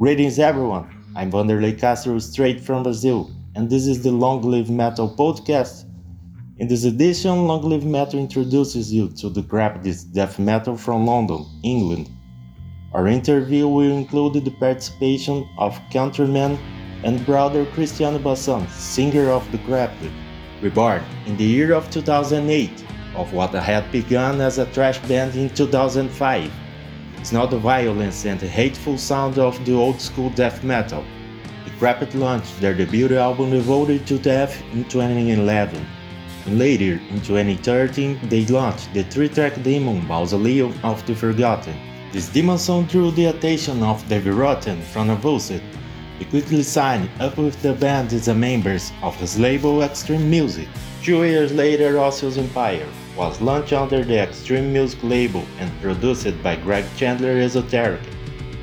Greetings everyone, I'm Vanderlei Castro straight from Brazil, and this is the Long Live Metal podcast. In this edition, Long Live Metal introduces you to the crappiest death metal from London, England. Our interview will include the participation of countryman and brother Cristiano Bassan, singer of Decrepid, reborn in the year of 2008 of what had begun as a trash band in 2005. It's not the violence and the hateful sound of the old school death metal. Decrepid launched their debut album Devoted to Death in 2011. And later, in 2013, they launched the three-track demo Mausoleum of the Forgotten. This demo song drew the attention of David Rotten from Avulsed. He quickly signed up with the band as a members of his label Extreme Music. Two years later, Osseous Empire was launched under the Extreme Music label and produced by Greg Chandler Esoteric,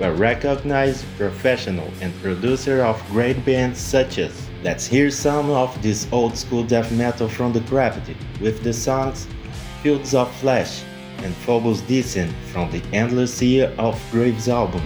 a recognized professional and producer of great bands such as Let's hear some of this old school death metal from the Gravity with the songs Fields of Flesh and Phobos Descent from the Endless Sea of Graves album.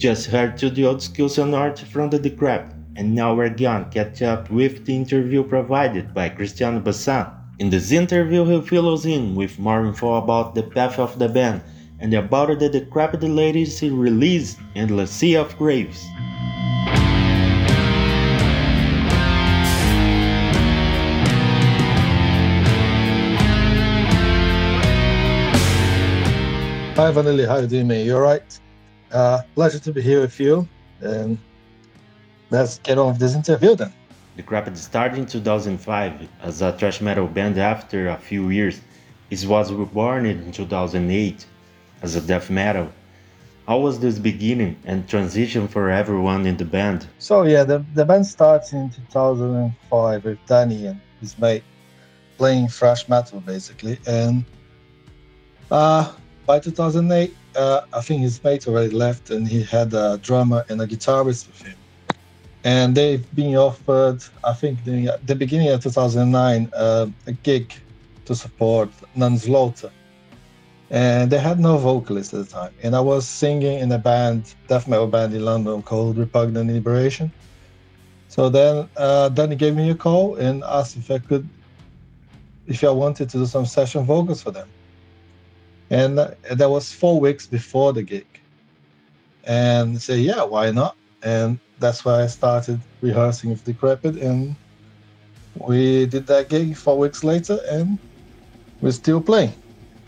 Just heard to the old skills and art from the Decrepid, and now we're gonna catch up with the interview provided by Cristiano Bassan. In this interview, he fills in with more info about the path of the band and about the Decrepid ladies he released in the Sea of Graves. Hi, Vanelli. How are you doing? You all right? Uh, pleasure to be here with you. And let's get on with this interview then. Decrepid started in 2005 as a thrash metal band after a few years. It was reborn in 2008 as a death metal. How was this beginning and transition for everyone in the band? So, yeah, the, the band starts in 2005 with Danny and his mate playing thrash metal basically. And uh, by 2008, uh, I think his mate already left, and he had a drummer and a guitarist with him. And they've been offered, I think, the, the beginning of 2009, uh, a gig to support Nunslaughter. And they had no vocalist at the time. And I was singing in a band, death metal band in London called Repugnant Liberation. So then uh, Danny gave me a call and asked if I could, if I wanted to do some session vocals for them and that was four weeks before the gig. And say yeah why not? And that's why i started rehearsing with Decrepid. And we did that gig four weeks later and we're still playing.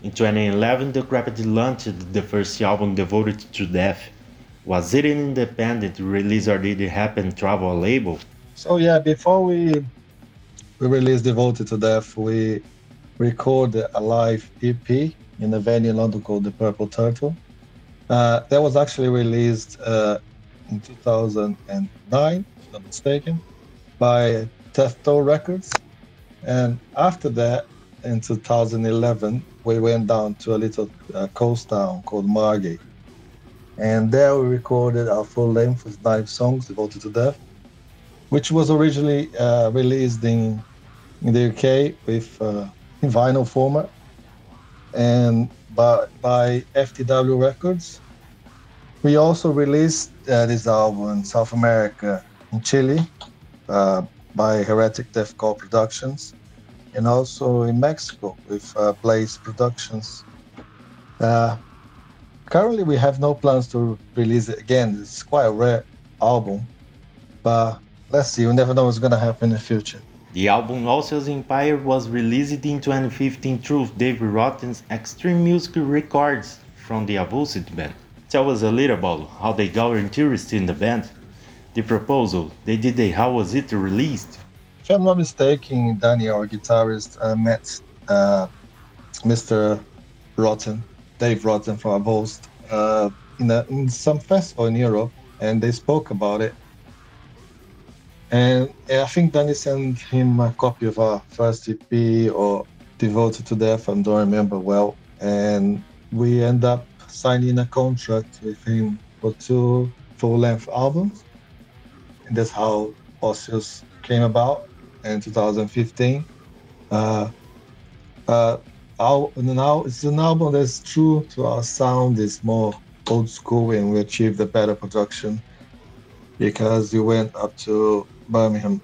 In 2011 Decrepid launched the first album devoted to death. Was it an independent release or did it happen travel label? So yeah before we we released devoted to death we recorded a live ep in a venue in London called the Purple Turtle. Uh, that was actually released uh, in 2009, if I'm mistaken, by Tefto Records. And after that, in 2011, we went down to a little uh, coast town called Margate. And there we recorded our full length with nine songs devoted to death, which was originally uh, released in, in the UK with uh, in vinyl format and by, by FTW Records. We also released uh, this album in South America, in Chile, uh, by Heretic Deathcore Productions, and also in Mexico with uh, Blaze Productions. Uh, currently, we have no plans to release it again. It's quite a rare album, but let's see. We never know what's going to happen in the future. The album Osseous Empire was released in 2015 through Dave Rotten's Extreme Music Records from the Avulsed band. Tell us a little about how they got interested in the band, the proposal they did, how was it released? If I'm not mistaken, Danny, our guitarist, uh, met uh, Mr. Rotten, Dave Rotten from Avulsed, uh, in, in some festival in Europe, and they spoke about it and I think Danny sent him a copy of our first EP or Devoted to Death, I don't remember well. And we end up signing a contract with him for two full length albums. And that's how Osseous came about in 2015. Uh, uh, our, now it's an album that's true to our sound, it's more old school, and we achieved a better production because we went up to Birmingham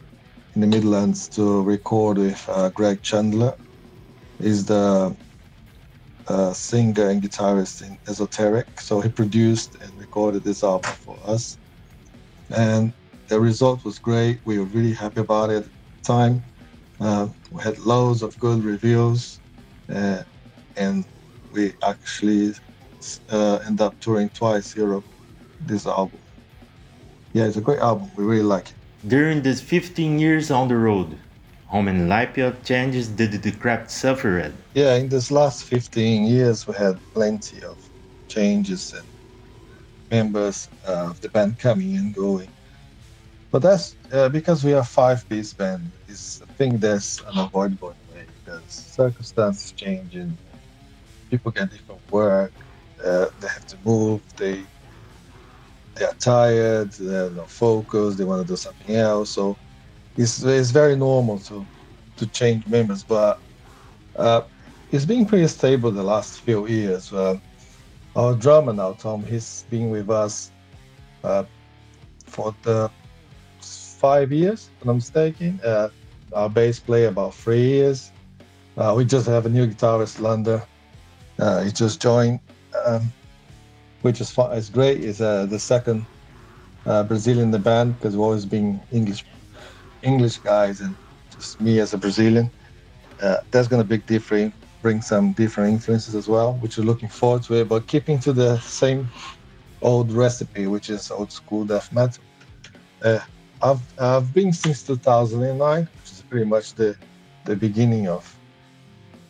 in the Midlands to record with uh, Greg Chandler. He's the uh, singer and guitarist in Esoteric. So he produced and recorded this album for us. And the result was great. We were really happy about it at the time. Uh, we had loads of good reviews. Uh, and we actually uh, end up touring twice Europe this album. Yeah, it's a great album. We really like it. During these 15 years on the road, how many life changes did the craft suffer? Yeah, in this last 15 years, we had plenty of changes and members of the band coming and going. But that's uh, because we are five-piece band. It's I think that's unavoidable way because circumstances change and people get different work. Uh, they have to move. They they're tired, they're not focused, they want to do something else. So it's, it's very normal to to change members, but uh, it's been pretty stable the last few years. Uh, our drummer now, Tom, he's been with us uh, for the five years, if I'm mistaken. Uh, our bass player about three years. Uh, we just have a new guitarist, Lander. Uh, he just joined, um, which is fun. It's great. Is uh, the second uh, Brazilian in the band because we've always been English, English guys, and just me as a Brazilian. Uh, that's gonna big different, bring some different influences as well, which we're looking forward to it. But keeping to the same old recipe, which is old school death metal. Uh, I've I've been since 2009, which is pretty much the the beginning of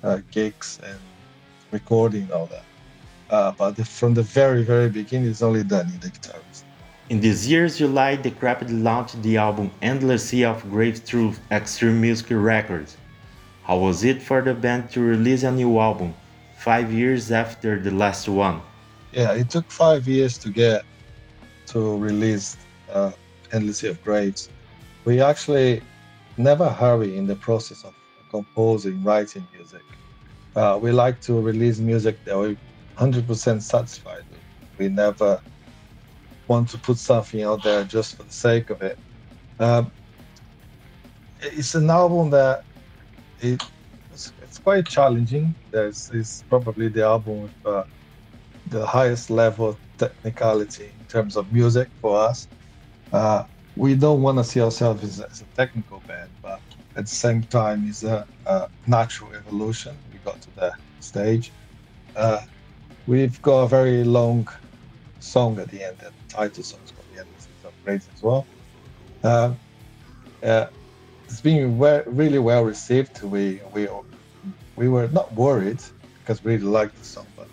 uh, gigs and recording all that. Uh, but the, from the very very beginning, it's only Danny, the guitarist. In this year's July, Decrepid launched the album Endless Sea of Graves through Extreme Music Records. How was it for the band to release a new album, five years after the last one? Yeah, it took five years to get to release uh, Endless Sea of Graves. We actually never hurry in the process of composing, writing music. Uh, we like to release music that we're 100% satisfied. We never want to put something out there just for the sake of it. Um, it's an album that it, it's, it's quite challenging. There's it's probably the album with uh, the highest level of technicality in terms of music for us. Uh, we don't want to see ourselves as, as, a technical band, but at the same time, it's a, a natural evolution. We got to the stage. Uh, we've got a very long song at the end, the title song is called The Endless of Graves as well. Uh, uh, it's been really well received. We we we were not worried because we really liked the song, but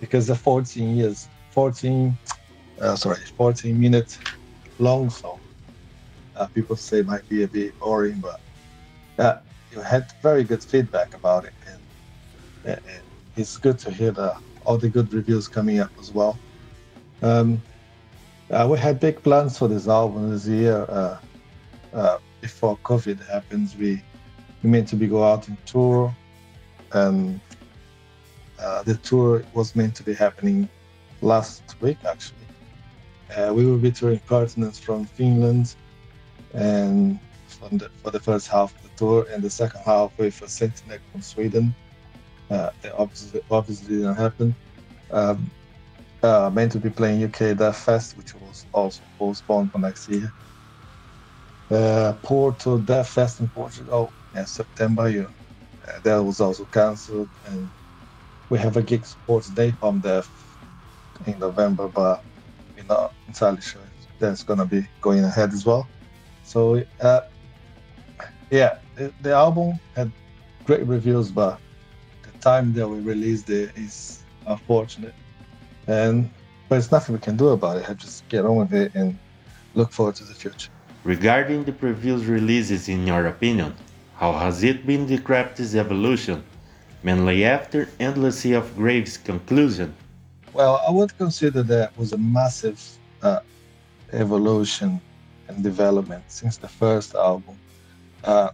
because the 14 years, 14, uh, sorry, 14 minute long song, uh, people say might be a bit boring, but uh, you had very good feedback about it, and, and it's good to hear the, all the good reviews coming up as well. Um, uh, we had big plans for this album this year. Uh, uh, before COVID happens, we we meant to be go out and tour, and uh, the tour was meant to be happening last week actually. Uh, we will be touring partners from Finland, and the, for the first half of the tour, and the second half with a Sentinel from Sweden. Uh, obviously, obviously didn't happen. Um, uh, meant to be playing UK Death Fest, which was also postponed for next year. Uh, Porto Death Fest in Portugal in September, yeah, uh, that was also cancelled, and we have a gig sports day from Death in November, but we're not entirely sure that's gonna be going ahead as well. So, uh, yeah, the, the album had great reviews, but time that we released it is unfortunate and but it's nothing we can do about it. I just get on with it and look forward to the future. Regarding the previous releases, in your opinion, how has it been Decrepid's evolution, mainly after Endless Sea of Graves' conclusion? Well, I would consider that was a massive uh, evolution and development since the first album. Uh,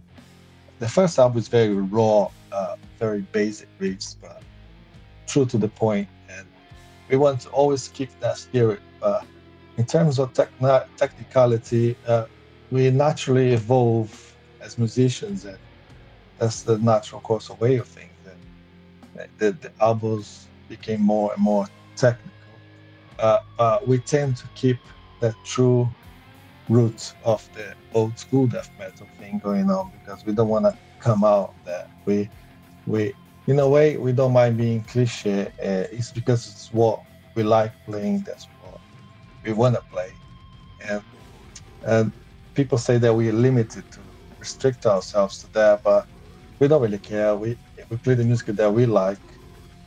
the first album is very raw, uh, very basic riffs, but true to the point And we want to always keep that spirit. Uh, in terms of techn- technicality, uh, we naturally evolve as musicians, and that's the natural course of way of things. And the, the albums became more and more technical. Uh, we tend to keep that true roots of the old school death metal thing going on because we don't want to come out that we we in a way, we don't mind being cliche. Uh, it's because it's what we like playing. That's what we want to play. And and people say that we are limited to restrict ourselves to that, but we don't really care. We we play the music that we like,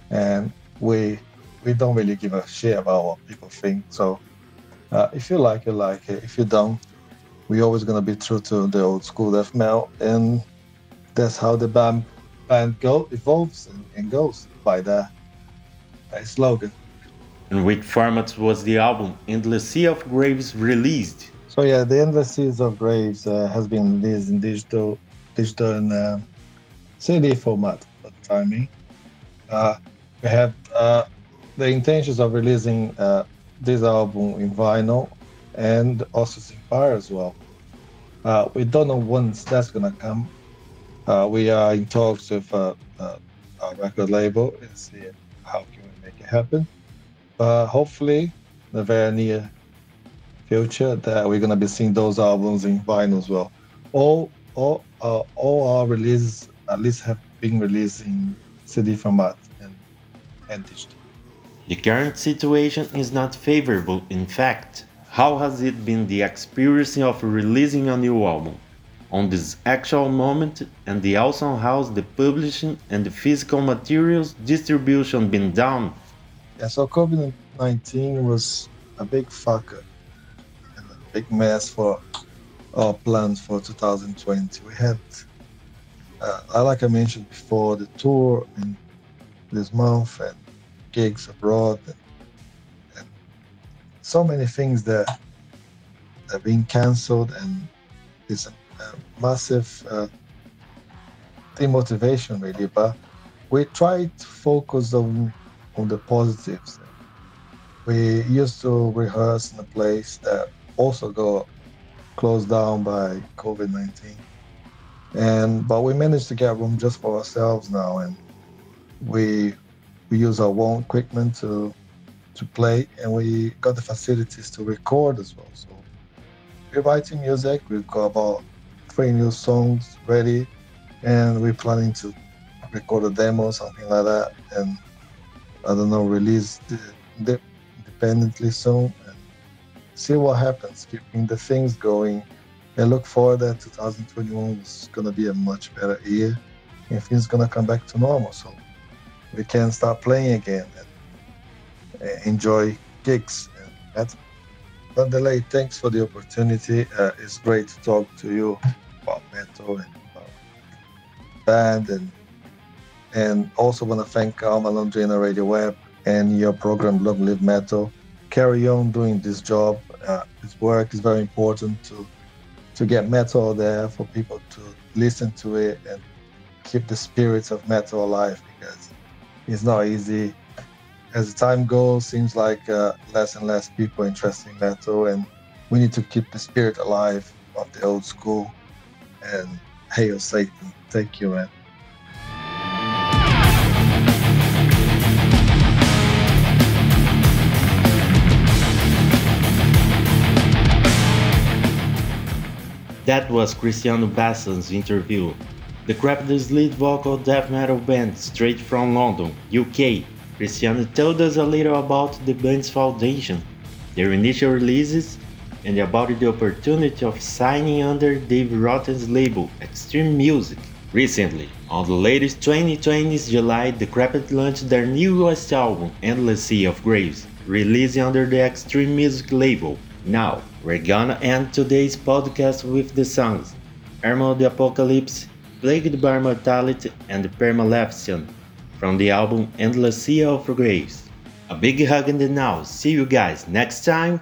and we we don't really give a shit about what people think. So uh, if you like it, like it. If you don't, we're always gonna be true to the old school death metal, and that's how the band band go evolves and, and goes by the that slogan. In which format was the album Endless Sea of Graves released? So yeah, the Endless Seas of Graves uh, has been released in digital, digital and uh, CD format for the time being. Uh, we have uh, the intentions of releasing uh, this album in vinyl and also in Empire as well. Uh, we don't know when that's gonna come. Uh, we are in talks with uh, uh, our record label and see how can we make it happen. But hopefully, in the very near future, that we're gonna be seeing those albums in vinyl as well. All all uh, all our releases at least have been released in CD format and and digital. The current situation is not favorable. In fact, how has it been the experience of releasing a new album? On this actual moment, and the also how's the publishing and the physical materials distribution been down? Yeah, so COVID 19 was a big fucker and a big mess for our plans for 2020. We had, uh, like I mentioned before, the tour in this month and gigs abroad and so many things that have been cancelled and a massive uh, demotivation really but we try to focus on on the positives we used to rehearse in a place that also got closed down by covid-19 and but we managed to get room just for ourselves now and we we use our own equipment to to play, and we got the facilities to record as well. So we're writing music. We've got about three new songs ready, and we're planning to record a demo, something like that, and I don't know, release the, the independently soon and see what happens. Keeping the things going. I look forward that 2021 is gonna be a much better year, and things gonna come back to normal. So we can start playing again. And uh, enjoy gigs. And That's Vanderlei, thanks for the opportunity. Uh, it's great to talk to you about metal and about band and and also want to thank Alma Londrina Radio Web and your program Long Live Metal. Carry on doing this job. Uh, this work is very important to to get metal there for people to listen to it and keep the spirits of metal alive because it's not easy as the time goes, seems like uh, less and less people interested in metal, and we need to keep the spirit alive of the old school. And hail Satan! Thank you, man. That was Cristiano Bassan's interview. Decrepid's lead vocal death metal band straight from London, UK, Cristiano told us a little about the band's foundation, their initial releases, and about the opportunity of signing under Dave Rotten's label, Extreme Music. Recently, on the latest 2020's July, the Decrepid launched their newest album, Endless Sea of Graves, releasing under the Extreme Music label. Now, we're gonna end today's podcast with the songs Armor of the Apocalypse, Plagued by Mortality, and Permaleficent from the album Endless Sea of Graves. A big hug in the now. See you guys next time.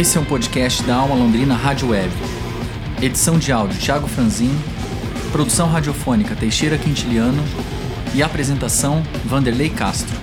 Esse é um podcast da Alma Londrina Rádio Web. Edição de áudio Thiago Franzin, produção radiofônica Teixeira Quintiliano e apresentação Vanderlei Castro.